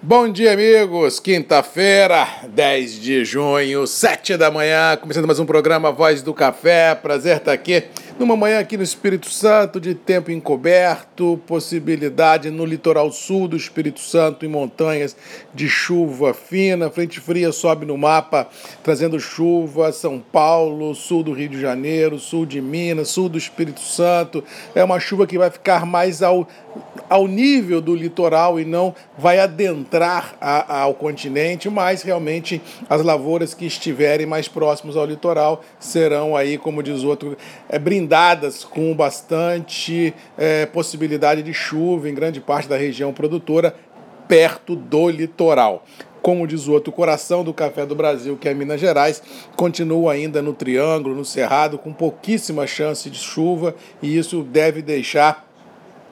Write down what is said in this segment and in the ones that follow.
Bom dia, amigos. Quinta-feira, 10 de junho, 7 da manhã, começando mais um programa Voz do Café. Prazer estar aqui numa manhã aqui no Espírito Santo, de tempo encoberto, possibilidade no litoral sul do Espírito Santo, em montanhas, de chuva fina. Frente fria sobe no mapa, trazendo chuva. São Paulo, sul do Rio de Janeiro, sul de Minas, sul do Espírito Santo. É uma chuva que vai ficar mais ao ao nível do litoral e não vai adentrar a, ao continente, mas realmente as lavouras que estiverem mais próximos ao litoral serão aí, como diz outro, é, brindadas com bastante é, possibilidade de chuva em grande parte da região produtora perto do litoral. Como diz o outro, o coração do café do Brasil, que é Minas Gerais, continua ainda no Triângulo, no Cerrado, com pouquíssima chance de chuva, e isso deve deixar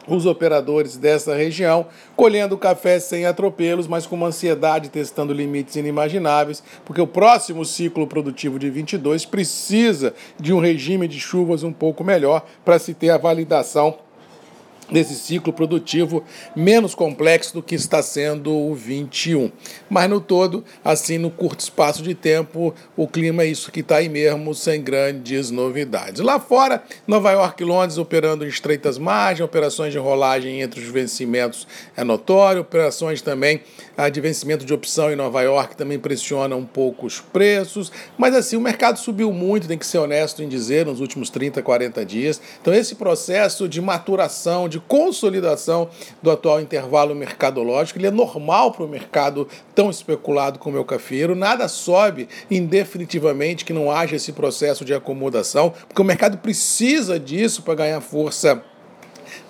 os operadores dessa região, colhendo café sem atropelos, mas com uma ansiedade testando limites inimagináveis, porque o próximo ciclo produtivo de 22 precisa de um regime de chuvas um pouco melhor para se ter a validação desse ciclo produtivo menos complexo do que está sendo o 21. Mas no todo, assim, no curto espaço de tempo, o clima é isso que está aí mesmo, sem grandes novidades. Lá fora, Nova York e Londres operando em estreitas margens, operações de rolagem entre os vencimentos é notório, operações também de vencimento de opção em Nova York também pressionam um pouco os preços, mas assim, o mercado subiu muito, tem que ser honesto em dizer, nos últimos 30, 40 dias. Então esse processo de maturação, de de consolidação do atual intervalo mercadológico. Ele é normal para o mercado tão especulado como é o cafeiro. Nada sobe indefinitivamente que não haja esse processo de acomodação, porque o mercado precisa disso para ganhar força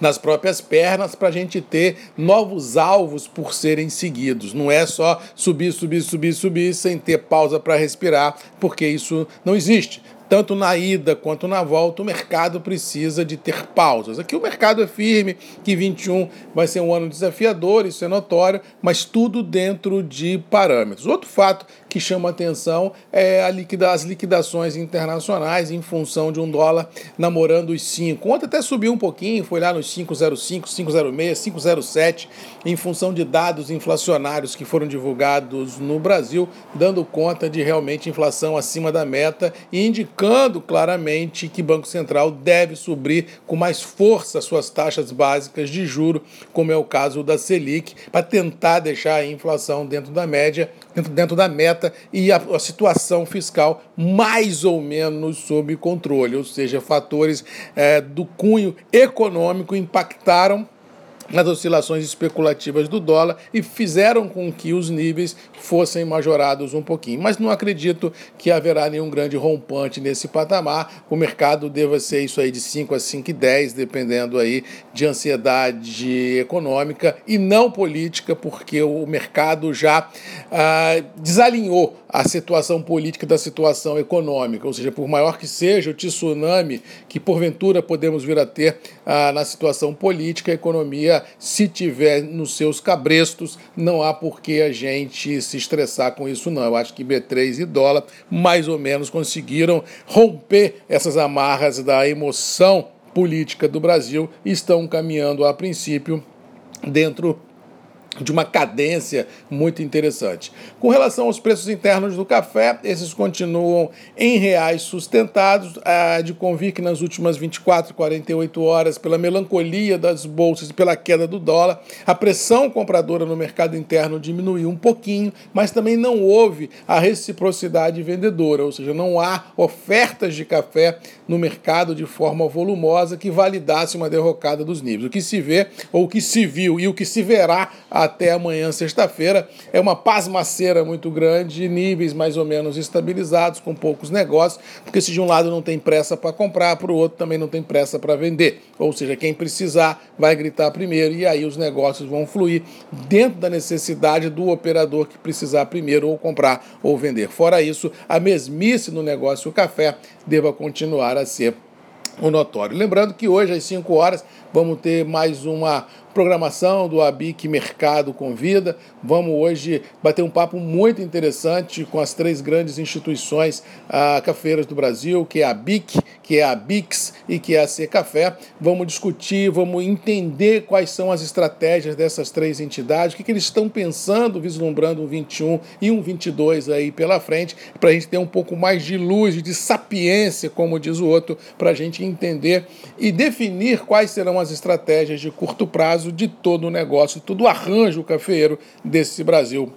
nas próprias pernas para a gente ter novos alvos por serem seguidos. Não é só subir, subir, subir, subir sem ter pausa para respirar, porque isso não existe tanto na ida quanto na volta, o mercado precisa de ter pausas. Aqui o mercado é firme, que 21 vai ser um ano desafiador, isso é notório, mas tudo dentro de parâmetros. Outro fato que chama atenção é liquida, as liquidações internacionais em função de um dólar namorando os 5. Ontem até subiu um pouquinho, foi lá nos 5,05, 5,06, 5,07, em função de dados inflacionários que foram divulgados no Brasil, dando conta de realmente inflação acima da meta e indicando claramente que o Banco Central deve subir com mais força suas taxas básicas de juro, como é o caso da Selic, para tentar deixar a inflação dentro da média, dentro, dentro da meta e a, a situação fiscal mais ou menos sob controle, ou seja, fatores é, do cunho econômico impactaram nas oscilações especulativas do dólar e fizeram com que os níveis fossem majorados um pouquinho. Mas não acredito que haverá nenhum grande rompante nesse patamar. O mercado deva ser isso aí de 5 a 5,10, dependendo aí de ansiedade econômica e não política, porque o mercado já ah, desalinhou a situação política da situação econômica. Ou seja, por maior que seja o tsunami que porventura podemos vir a ter ah, na situação política, a economia se tiver nos seus cabrestos, não há por que a gente se estressar com isso, não. Eu acho que B3 e dólar mais ou menos conseguiram romper essas amarras da emoção política do Brasil e estão caminhando, a princípio, dentro de uma cadência muito interessante. Com relação aos preços internos do café, esses continuam em reais sustentados, a de convir que nas últimas 24, 48 horas, pela melancolia das bolsas e pela queda do dólar, a pressão compradora no mercado interno diminuiu um pouquinho, mas também não houve a reciprocidade vendedora, ou seja, não há ofertas de café no mercado de forma volumosa que validasse uma derrocada dos níveis. O que se vê, ou o que se viu e o que se verá até amanhã, sexta-feira, é uma pasmaceira muito grande, níveis mais ou menos estabilizados, com poucos negócios, porque se de um lado não tem pressa para comprar, para o outro também não tem pressa para vender. Ou seja, quem precisar vai gritar primeiro e aí os negócios vão fluir dentro da necessidade do operador que precisar primeiro ou comprar ou vender. Fora isso, a mesmice no negócio café deva continuar a ser o notório. Lembrando que hoje às 5 horas vamos ter mais uma programação do ABIC Mercado Convida. Vamos hoje bater um papo muito interessante com as três grandes instituições uh, cafeiras do Brasil, que é a BIC, que é a BIX e que é a C Café. Vamos discutir, vamos entender quais são as estratégias dessas três entidades, o que, que eles estão pensando, vislumbrando um 21 e um 22 aí pela frente, para a gente ter um pouco mais de luz, de sapiência, como diz o outro, para a gente entender e definir quais serão as estratégias de curto prazo de todo o negócio, todo o arranjo cafeiro desse Brasil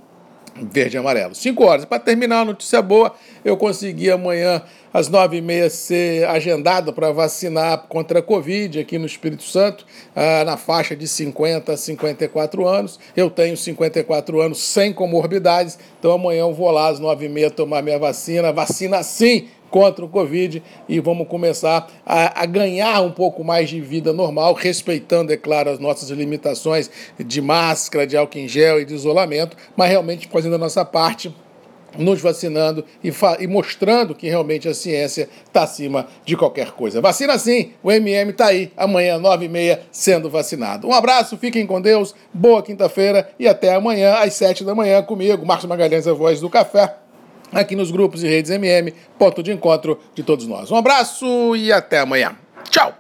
verde e amarelo. Cinco horas. Para terminar, notícia boa, eu consegui amanhã às nove e meia ser agendado para vacinar contra a Covid aqui no Espírito Santo, ah, na faixa de 50 a 54 anos. Eu tenho 54 anos sem comorbidades, então amanhã eu vou lá às nove e meia tomar minha vacina. Vacina sim! Contra o Covid e vamos começar a, a, ganhar um pouco mais de vida normal, respeitando, é claro, as nossas limitações de máscara, de álcool em gel e de isolamento, mas realmente fazendo a nossa parte nos vacinando e, e, mostrando que realmente a ciência está acima de qualquer coisa. Vacina sim, o MM está aí, amanhã, nove e meia, sendo vacinado. Um abraço, fiquem com Deus, boa quinta-feira e até amanhã, às sete da manhã, comigo, Marcos Magalhães, a voz do café aqui nos grupos e redes MM, ponto de encontro de todos nós. Um abraço e até amanhã. Tchau!